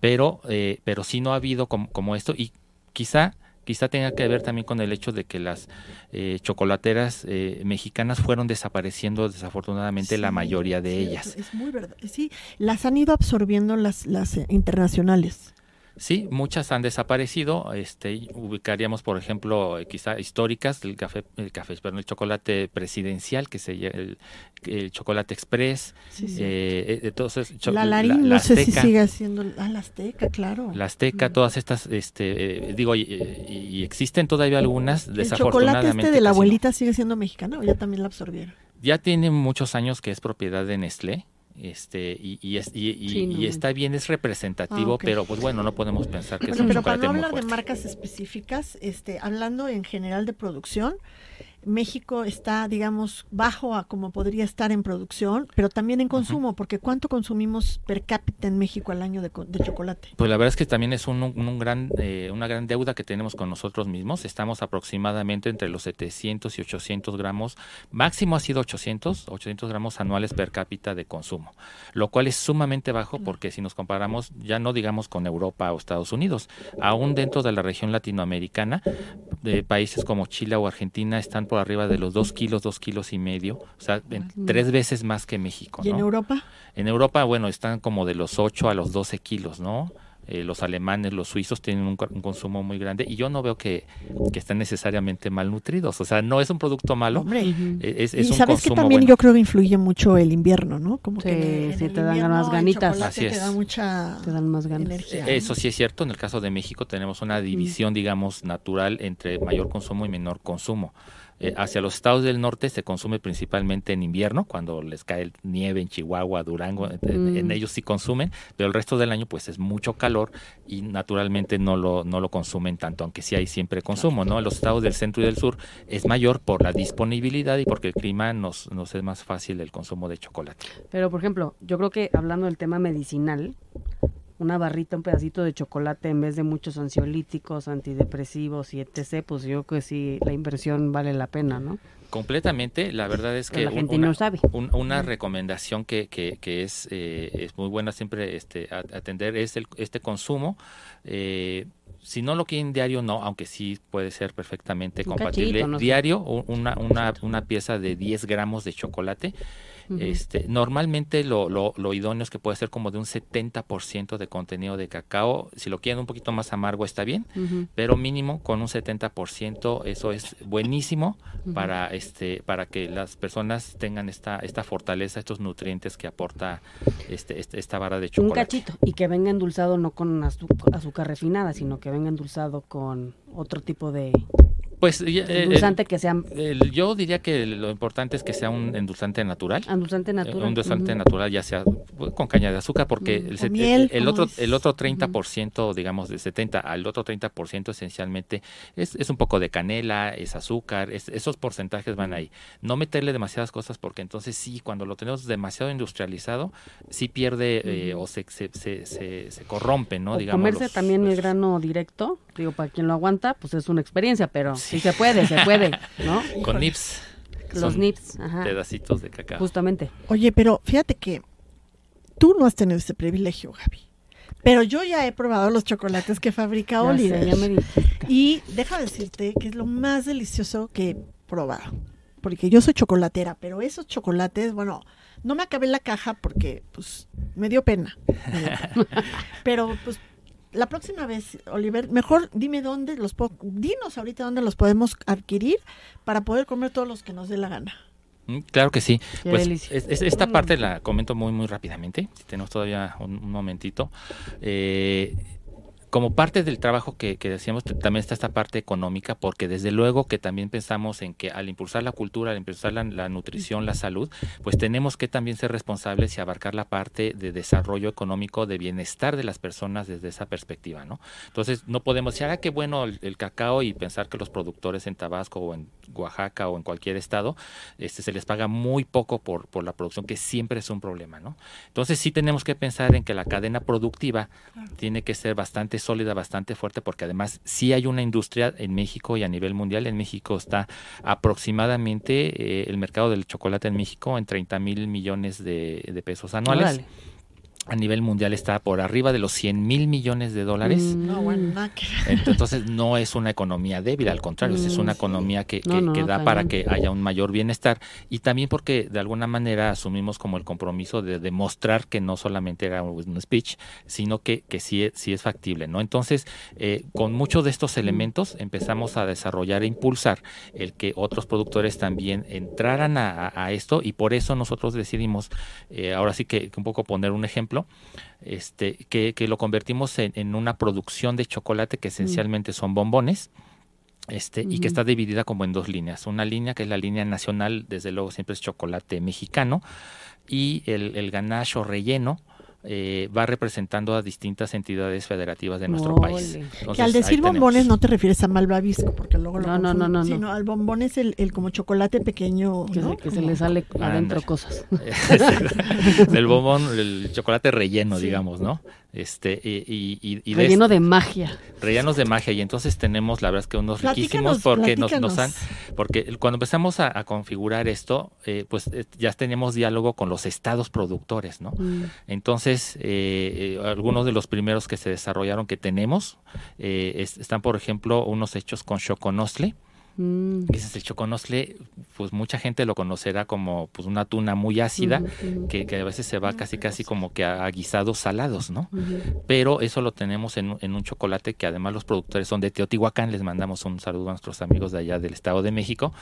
Pero, eh, pero sí no ha habido como, como esto y quizá quizá tenga que ver también con el hecho de que las eh, chocolateras eh, mexicanas fueron desapareciendo desafortunadamente la mayoría de sí, ellas. Es, es muy verdad. Sí, las han ido absorbiendo las, las eh, internacionales. Sí, muchas han desaparecido. Este, ubicaríamos, por ejemplo, eh, quizá históricas, el café, el café, perdón, el chocolate presidencial, que se el, el chocolate express. Sí, sí. eh, eh, entonces, la Larín, la no sé si sigue haciendo. Ah, la Azteca, claro. La Azteca, todas estas, este, eh, digo, y, existen todavía algunas, ¿El desafortunadamente. chocolate este de la no. abuelita sigue siendo mexicano o ya también la absorbieron? Ya tiene muchos años que es propiedad de Nestlé. Este, y, y, es- y- y- Sí, no y está bien, es representativo, Ah, ok. pero pues bueno, no podemos pensar que es Bueno, un pero para chocolate no muy hablar de marcas específicas, este, hablando en general de producción, México está, digamos, bajo a como podría estar en producción, pero también en consumo, porque ¿cuánto consumimos per cápita en México al año de, de chocolate? Pues la verdad es que también es un, un- un gran, eh, una gran deuda que tenemos con nosotros mismos. Estamos aproximadamente entre los 700 y 800 gramos, máximo ha sido 800, 800 gramos anuales per cápita de consumo, lo cual es sumamente bajo porque si nos comparamos, ya no digamos con Europa o Estados Unidos, aún dentro de la región latinoamericana, de países como Chile o Argentina están por arriba de los 2 kilos, 2 kilos y medio, o sea, en- tres veces más que México. ¿Y en. Europa? En Europa, bueno, están como de los 8 a los 12 kilos, ¿no? Eh, los alemanes, los suizos tienen un, co- un consumo muy grande y yo no veo que, que estén necesariamente malnutridos. O sea, no es un producto malo, Hombre. eh, es, es y un sabes que consumo también bueno. yo creo que influye mucho el invierno, ¿no? Como Sí, que sí, te dan el ganitas. Así te es. da mucha Te dan más ganas. energía. Eh, Eso sí es cierto, en el caso de México tenemos una división, digamos, natural entre mayor consumo y menor consumo. Eh, hacia los estados del norte se consume principalmente en invierno, cuando les cae nieve en Chihuahua, Durango, en- en, en Mm. ellos sí consumen, pero el resto del año pues es mucho calor y naturalmente no lo, no lo consumen tanto, aunque sí hay siempre consumo, ¿no? En los estados del centro y del sur es mayor por la disponibilidad y porque el clima nos, nos es más fácil el consumo de chocolate. Pero, por ejemplo, yo creo que hablando del tema medicinal, una barrita, un pedacito de chocolate en vez de muchos ansiolíticos, antidepresivos y etc., pues yo creo que sí, la inversión vale la pena, ¿no? Completamente, la verdad es que la gente una, no sabe. un- una recomendación que, que, que es, eh, es muy buena siempre este, atender es el, este consumo. eh, si no lo quieren diario, no, aunque sí puede ser perfectamente Un compatible. cachito, no diario, una, una, una pieza de 10 gramos de chocolate. Este, normalmente lo, lo, lo idóneo es que puede ser como de un 70% de contenido de cacao. Si lo quieren un poquito más amargo está bien, pero mínimo con un 70% eso es buenísimo para este para que las personas tengan esta esta fortaleza, estos nutrientes que aporta este, este- esta vara de Un chocolate. cachito. Y que venga endulzado no con azúcar refinada, sino que venga endulzado con otro tipo de Pues eh, endulzante que sea el- el- yo diría que lo importante es que sea un endulzante natural. endulzante Eh, natural. Un endulzante natural, ya sea pues, con caña de azúcar, porque Mm, el, miel, el como otro es. el otro 30%, digamos, de 70 al otro 30% esencialmente es, es un poco de canela, es azúcar, es- esos porcentajes van ahí. No meterle demasiadas cosas porque entonces sí, cuando lo tenemos demasiado industrializado, sí pierde eh, o se, se, se, se- se corrompe, ¿no? O digamos, comerse los- también el grano directo, digo, para quien lo aguanta, pues es una experiencia, pero Sí. Sí, se puede, se puede, ¿no? (laughs) Con nips. Los nips, ajá. Pedacitos de cacao. Justamente. Oye, pero fíjate que tú no has tenido ese privilegio, Gaby. Pero yo ya he probado los chocolates que fabrica Ya sé, Oliver. ya me dijiste. Y deja decirte que es lo más delicioso que he probado. Porque yo soy chocolatera, pero esos chocolates, bueno, no me acabé la caja porque, pues, me dio pena. Me dio pena. pero, pues, la próxima vez, Oliver, mejor dime dónde los puedo, dinos ahorita dónde los podemos adquirir para poder comer todos los que nos dé la gana. Mm, Claro que sí. Qué pues delicia. es- es- esta parte la comento muy muy rápidamente, si tenemos todavía un, un momentito. Eh, como parte del trabajo que, que decíamos, también está esta parte económica, porque desde luego que también pensamos en que al impulsar la cultura, al impulsar la, la nutrición, la salud, pues tenemos que también ser responsables y abarcar la parte de desarrollo económico, de bienestar de las personas desde esa perspectiva, ¿no? Entonces, no podemos decir, ah, qué bueno el, el cacao y pensar que los productores en Tabasco o en Oaxaca o en cualquier estado, este, se les paga muy poco por, por la producción, que siempre es un problema, ¿no? Entonces, sí tenemos que pensar en que la cadena productiva tiene que ser bastante sólida, bastante fuerte, porque además sí hay una industria en México y a nivel mundial. En México está aproximadamente eh, el mercado del chocolate en México en 30 mil millones de, pesos anuales. A nivel mundial está por arriba de los 100 mil millones de dólares. Mm. No, bueno, nada que Entonces no es una economía débil, al contrario, es una economía que, No, que- no, que da para que haya un mayor bienestar y también porque de alguna manera asumimos como el compromiso de demostrar que no solamente era un speech, sino que, que sí, es- sí es factible, ¿no? Entonces, eh, con muchos de estos elementos empezamos a desarrollar e impulsar el que otros productores también entraran a, esto y por eso nosotros decidimos, eh, ahora sí que un poco poner un ejemplo, este, que, que lo convertimos en, en una producción de chocolate que esencialmente son bombones. Este, y que está dividida como en dos líneas. Una línea que es la línea nacional, desde luego siempre es chocolate mexicano, y el, el ganache o relleno eh, va representando a distintas entidades federativas de nuestro país. Entonces, Que al decir bombones no te refieres a malvavisco, porque luego lo No, no, no, no, no. sino al bombón es el, el como chocolate pequeño, Que, ¿no? se, que se Como- le sale adentro cosas. (laughs) del bombón, el chocolate relleno, Sí. digamos, ¿no? Este, y, y, y- de Relleno este- de magia. rellenos de magia y entonces tenemos la verdad es que unos riquísimos porque nos, nos han porque el- cuando empezamos a, a configurar esto eh, pues eh, ya tenemos diálogo con los estados productores no Mm. entonces eh, eh, algunos de los primeros que se desarrollaron que tenemos eh, es- están por ejemplo unos hechos con choconostle Mm. ese es el choconostle pues mucha gente lo conocerá como pues una tuna muy ácida que, que a veces se va casi casi como que a, a guisados salados no pero eso lo tenemos en, en un chocolate que además los productores son de Teotihuacán, les mandamos un saludo a nuestros amigos de allá del Estado de México,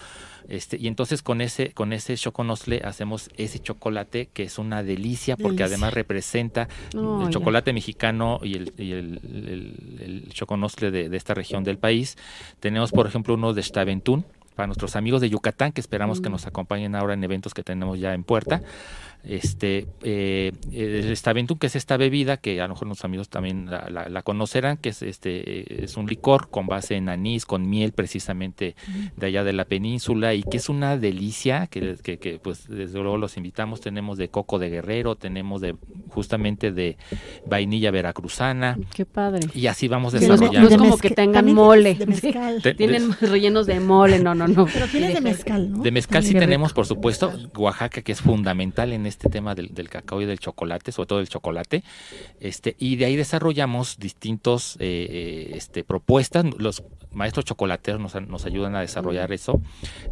este, y entonces con ese, con ese choconostle hacemos ese chocolate que es una delicia porque Delicia. además representa el chocolate mexicano y el, y el, el- el choconostle de, de esta región del país. Tenemos por ejemplo uno de Staventún, para nuestros amigos de Yucatán, que esperamos que Mm. nos acompañen ahora en eventos que tenemos ya en puerta. Este, eh, el Staventún, que es esta bebida, que a lo mejor los amigos también la, la- la conocerán, que es, este, eh, es un licor con base en anís, con miel precisamente de allá de la península, y que es una delicia, que, que, que, pues desde luego los invitamos, tenemos de coco de guerrero, tenemos de justamente de vainilla veracruzana, Qué padre. y así vamos Y Sí, no es, desarrollando. como que tengan mole. de mezcal. Tienen rellenos de mole, no, no, no. Pero tienes de mezcal, ¿no? De mezcal sí tenemos, rico. por supuesto, Oaxaca, que es fundamental en este tema del, del cacao y del chocolate, sobre todo del chocolate. Este, y de ahí desarrollamos distintos eh, eh, este, propuestas. Los maestros chocolateros nos, nos ayudan a desarrollar eso.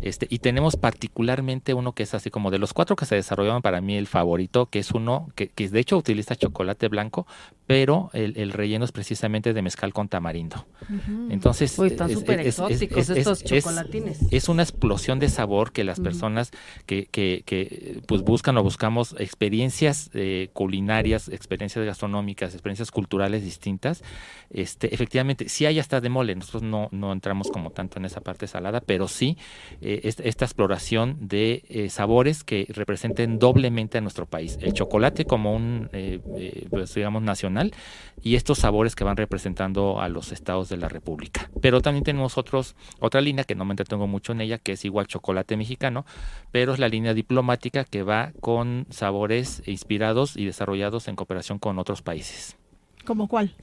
Este, y tenemos particularmente uno que es así como de los cuatro que se desarrollaron para mí el favorito, que es uno que, que de hecho utiliza chocolate blanco, pero el, el relleno es precisamente de mezcal con tamarindo. Ujú. Entonces, Uy, están es- súper es- exóticos es- estos es- chocolatines. es una explosión de sabor que las personas que, que, que, pues buscan o buscamos experiencias eh, culinarias, experiencias gastronómicas, experiencias culturales distintas, este, efectivamente, sí hay hasta de mole, nosotros no, no entramos como tanto en esa parte salada, pero sí eh, esta, exploración de eh, sabores que representen doblemente a nuestro país. El chocolate como un, eh, pues, digamos, nacional y estos sabores que van representando a los estados de la República. Pero también tenemos otros, otra línea que no me entretengo mucho en ella, que es igual chocolate mexicano, pero es la línea diplomática que va con sabores inspirados y desarrollados en cooperación con otros países. ¿Cómo cuál?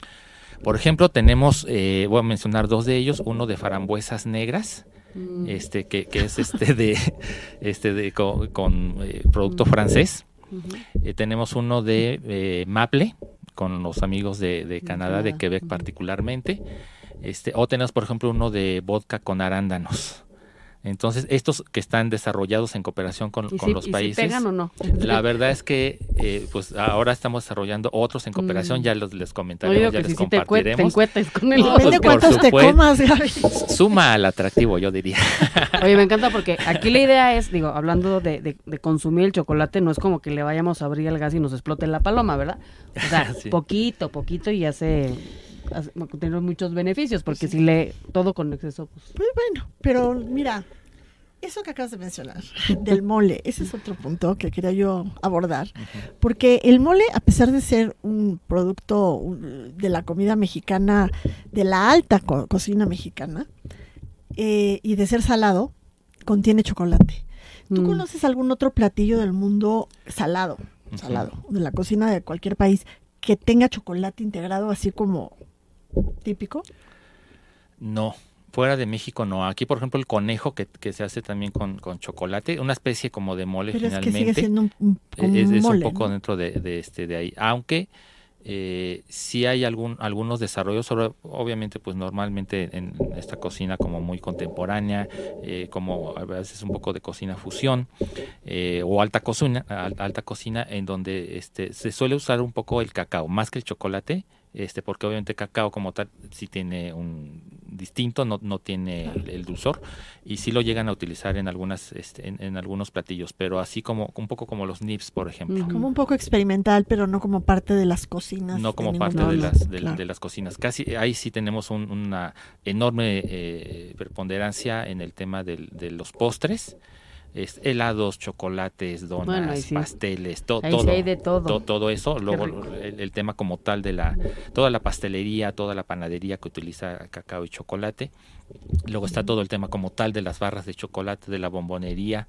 Por ejemplo, tenemos, eh, voy a mencionar dos de ellos, uno de frambuesas negras, Mm. este que, que es este de (laughs) este de con, con, eh, producto Mm. francés. Eh, tenemos uno de maple con los amigos de, de Canadá, de Quebec particularmente. Este, o tenemos, por ejemplo, uno de vodka con arándanos. Entonces, estos que están desarrollados en cooperación con, ¿Y con si- los y si países. pegan o no? La verdad es que eh, pues ahora estamos desarrollando otros en cooperación, Mm. ya los, les comentaremos, ya que les si te, te compartiremos. encuetes con el No, pues, cuántos te supuesto. comas, Gaby. Suma al atractivo, yo diría. (laughs) Oye, me encanta porque aquí la idea es, digo, hablando de, de- de consumir el chocolate, no es como que le vayamos a abrir el gas y nos explote la paloma, ¿verdad? O sea, (laughs) Sí. poquito, poquito y ya se, tener muchos beneficios, porque si le todo con exceso, pues Pues bueno, pero mira, eso que acabas de mencionar, del mole, ese es otro punto que quería yo abordar, porque el mole, a pesar de ser un producto de la comida mexicana, de la alta co- cocina mexicana, eh, y de ser salado, contiene chocolate. ¿Tú Mm. conoces algún otro platillo del mundo salado, salado, de la cocina de cualquier país, que tenga chocolate integrado así como típico? No, fuera de México no. Aquí, por ejemplo, el conejo que, que se hace también con, con chocolate, una especie como de mole Pero es que finalmente. sigue siendo un, un- como es, un es mole, un poco ¿no? dentro de, de este de ahí aunque eh, sí hay algún algunos desarrollos sobre obviamente pues normalmente en esta cocina como muy contemporánea eh, como a veces un poco de cocina fusión eh, o alta cocina al- alta cocina en donde este se suele usar un poco el cacao más que el chocolate este porque obviamente cacao como tal sí tiene un distinto no, no tiene el, el dulzor y sí lo llegan a utilizar en algunas este, en, en algunos platillos pero así como un poco como los nips por ejemplo. Como un poco experimental, pero no como parte de las cocinas. no como de parte de las de, Claro. de las cocinas casi ahí sí tenemos un- una enorme eh, preponderancia en el tema del- de los postres es helados chocolates donas Bueno, ahí sí. pasteles to- sí todo. de todo. to- todo eso. Luego el, el tema como tal de la toda la pastelería toda la panadería que utiliza cacao y chocolate. Luego está todo el tema como tal de las barras de chocolate de la bombonería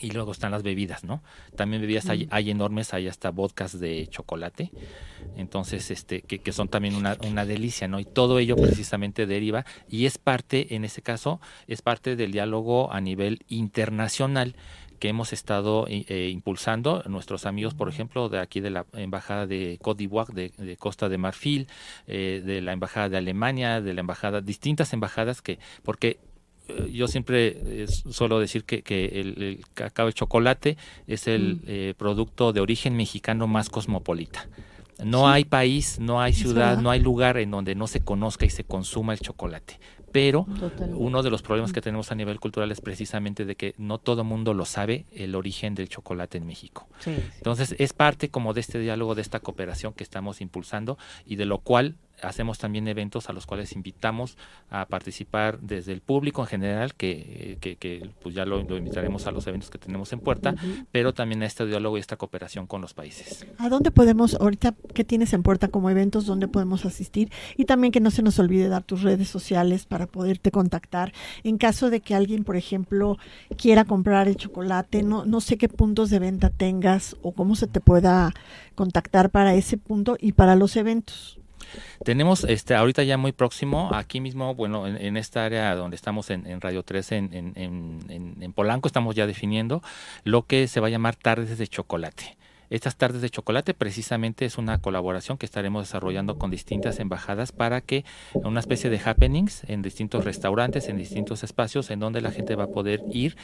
y luego están las bebidas, ¿no? También bebidas hay, hay enormes, hay hasta vodkas de chocolate, entonces, este, que, que son también una, una delicia, ¿no? Y todo ello precisamente deriva y es parte, en ese caso, es parte del diálogo a nivel internacional que hemos estado eh, eh, impulsando nuestros amigos, por ejemplo, de aquí de la embajada de Côte d'Ivoire, de, de Costa de Marfil, eh, de la embajada de Alemania, de la embajada, distintas embajadas que, porque yo siempre eh, suelo decir que, que el, el cacao, el chocolate, es el eh, producto de origen mexicano más cosmopolita. No hay país, no hay ciudad, no hay lugar en donde no se conozca y se consuma el chocolate. Pero Totalmente. uno de los problemas que tenemos a nivel cultural es precisamente de que no todo mundo lo sabe el origen del chocolate en México. Sí, sí. Entonces es parte como de este diálogo, de esta cooperación que estamos impulsando y de lo cual hacemos también eventos a los cuales invitamos a participar desde el público en general, que, que, que, pues ya lo, lo invitaremos a los eventos que tenemos en puerta, pero también a este diálogo y esta cooperación con los países. ¿A dónde podemos, ahorita, qué tienes en puerta como eventos, dónde podemos asistir? Y también que no se nos olvide dar tus redes sociales para poderte contactar. En caso de que alguien, por ejemplo, quiera comprar el chocolate, no, no sé qué puntos de venta tengas o cómo se te pueda contactar para ese punto y para los eventos. Tenemos este ahorita ya muy próximo, aquí mismo, bueno, en, esta área donde estamos en, en Radio 13, en, en, en, en Polanco, estamos ya definiendo lo que se va a llamar Tardes de Chocolate. Estas tardes de chocolate precisamente es una colaboración que estaremos desarrollando con distintas embajadas para que una especie de happenings en distintos restaurantes, en distintos espacios, en donde la gente va a poder ir,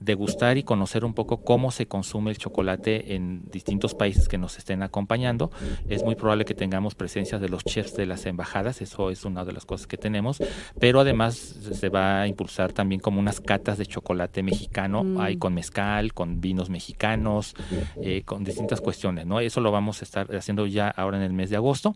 degustar y conocer un poco cómo se consume el chocolate en distintos países que nos estén acompañando. Es muy probable que tengamos presencia de los chefs de las embajadas, eso es una de las cosas que tenemos, pero además se va a impulsar también como unas catas de chocolate mexicano, Mm. hay con mezcal, con vinos mexicanos, eh, con distintas cuestiones, ¿no? Eso lo vamos a estar haciendo ya ahora en el mes de agosto.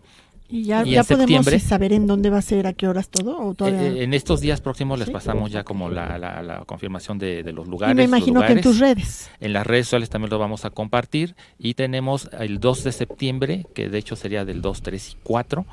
Y ya, Y ya podemos saber en dónde va a ser, a qué horas todo. ¿O todavía? Eh, eh, en estos días próximos les pasamos ya como la, la- la confirmación de, de los y lugares. me los imagino que en lugares. tus redes. En las redes sociales también lo vamos a compartir y tenemos el 2 de septiembre, que de hecho sería del 2, 3 y 4,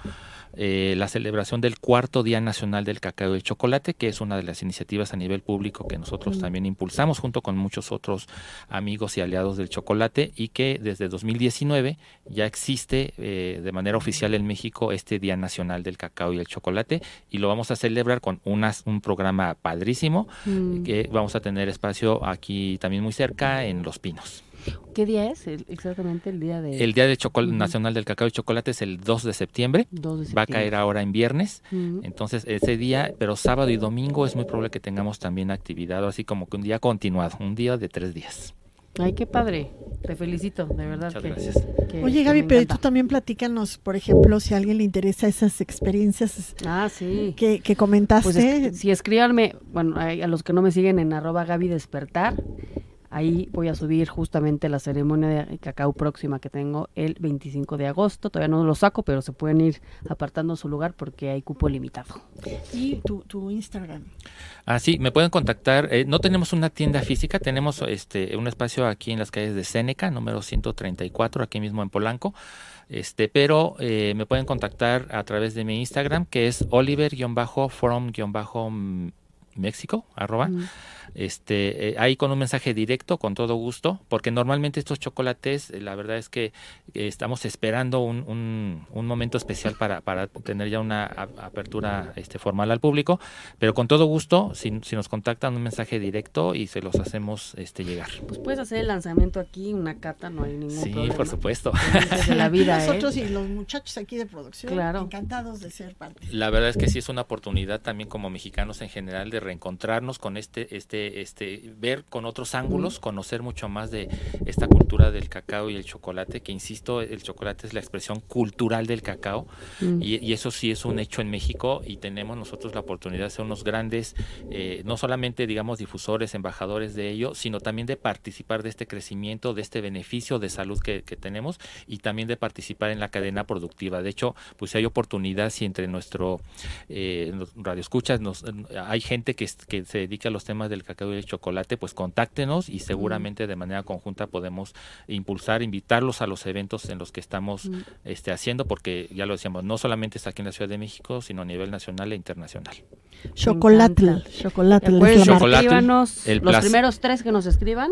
eh, la celebración del cuarto Día Nacional del Cacao y el Chocolate, que es una de las iniciativas a nivel público que nosotros también impulsamos junto con muchos otros amigos y aliados del chocolate y que desde 2019 ya existe eh, de manera oficial en México este Día Nacional del Cacao y el Chocolate y lo vamos a celebrar con unas, un programa padrísimo Mm. que vamos a tener espacio aquí también muy cerca en Los Pinos. ¿Qué día es el- exactamente el día de El Día del Chocol-. Nacional del Cacao y Chocolate es el 2 de septiembre. 2 de Va a septiembre? caer ahora en viernes. Entonces, ese día, pero sábado y domingo es muy probable que tengamos también actividad, así como que un día continuado, un día de tres días. Ay, qué padre. Te felicito, de verdad. Muchas que- gracias. que- Oye, que Gaby, pero encanta. tú también platícanos, por ejemplo, si a alguien le interesa esas experiencias Ah, sí. que, que comentaste. Pues es- si escríbanme, bueno, a, a los que no me siguen en arroba Gaby Despertar, Ahí voy a subir justamente la ceremonia de cacao próxima que tengo el 25 de agosto. Todavía no lo saco, pero se pueden ir apartando su lugar porque hay cupo limitado. Y tu, tu Instagram. Ah, sí, me pueden contactar. eh, no tenemos una tienda física, tenemos este un espacio aquí en las calles de Seneca, número 134, aquí mismo en Polanco. Este, pero eh, me pueden contactar a través de mi Instagram, que es oliver-from-mexico, arroba. Este, eh, ahí con un mensaje directo, con todo gusto, porque normalmente estos chocolates, eh, la verdad es que eh, estamos esperando un, un- un momento especial para, para tener ya una a- apertura este, formal al público, pero con todo gusto, si, si nos contactan un mensaje directo y se los hacemos este, llegar. Pues puedes hacer el lanzamiento aquí, una cata, no hay ningún Sí, problema. por supuesto. De la vida, (laughs) ¿eh? Nosotros y los muchachos aquí de producción, Claro. encantados de ser parte. La verdad es que sí es una oportunidad también como mexicanos en general de reencontrarnos con este, este, este, ver con otros ángulos, conocer mucho más de esta cultura del cacao y el chocolate, que insisto, el chocolate es la expresión cultural del cacao Mm. y, y eso sí es un hecho en México y tenemos nosotros la oportunidad de ser unos grandes, eh, no solamente digamos difusores, embajadores de ello, sino también de participar de este crecimiento, de este beneficio de salud que, que tenemos y también de participar en la cadena productiva. De hecho, pues si hay oportunidad, si entre nuestro eh, radioescuchas nos, hay gente que se dedica a los temas del cacao y el chocolate, pues contáctenos y seguramente de manera conjunta podemos impulsar, invitarlos a los eventos en los que estamos Mm. este, haciendo, porque ya lo decíamos, no solamente está aquí en la Ciudad de México, sino a nivel nacional e internacional. Chocolatl, chocolatl. Chocolatl, escríbanos el los primeros tres que nos escriban.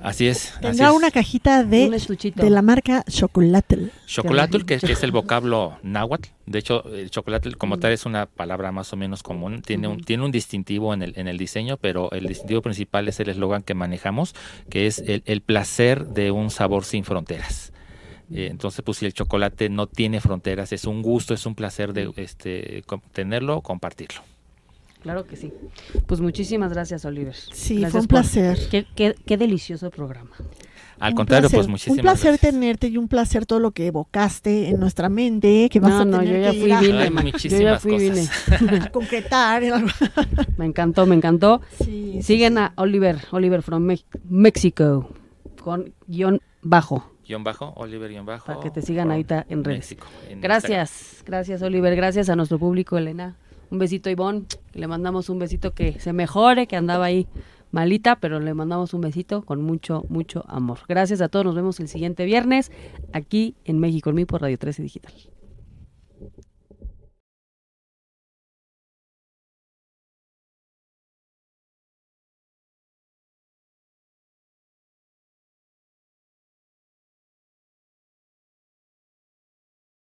Así es. así Tendrá es. una cajita de, de la marca Chocolatl. Chocolatl, que, que es el vocablo náhuatl. De hecho, el chocolate como tal es una palabra más o menos común. Tiene un, tiene un distintivo en el, en el diseño, pero el distintivo principal es el eslogan que manejamos, que es el, el placer de un sabor sin fronteras. Eh, entonces, pues si el chocolate no tiene fronteras, es un gusto, es un placer de este com- tenerlo, compartirlo. Claro que sí. Pues muchísimas gracias, Oliver. Sí, Gracias fue un por- placer. Qué, qué- qué delicioso programa. Al Un contrario, placer, pues muchísimas Un placer gracias. tenerte y un placer todo lo que evocaste en nuestra mente, que vas No, a no, tener yo ya que fui ir a- vine, ma. Yo ya muchísimas fui vine. a (laughs) concretar. algo. (laughs) Me encantó, me encantó. Sí, Siguen sí. a Oliver, Oliver from Me- Mexico, con guion bajo, Guión bajo, Oliver guion bajo. para que te sigan ahorita en redes. México, en Instagram. Gracias, gracias Oliver, gracias a nuestro público, Elena. Un besito, Ivonne. Le mandamos un besito que se mejore, que andaba ahí malita, pero le mandamos un besito con mucho, mucho amor. Gracias a todos, nos vemos el siguiente viernes aquí en México, en mí por Radio 13 Digital.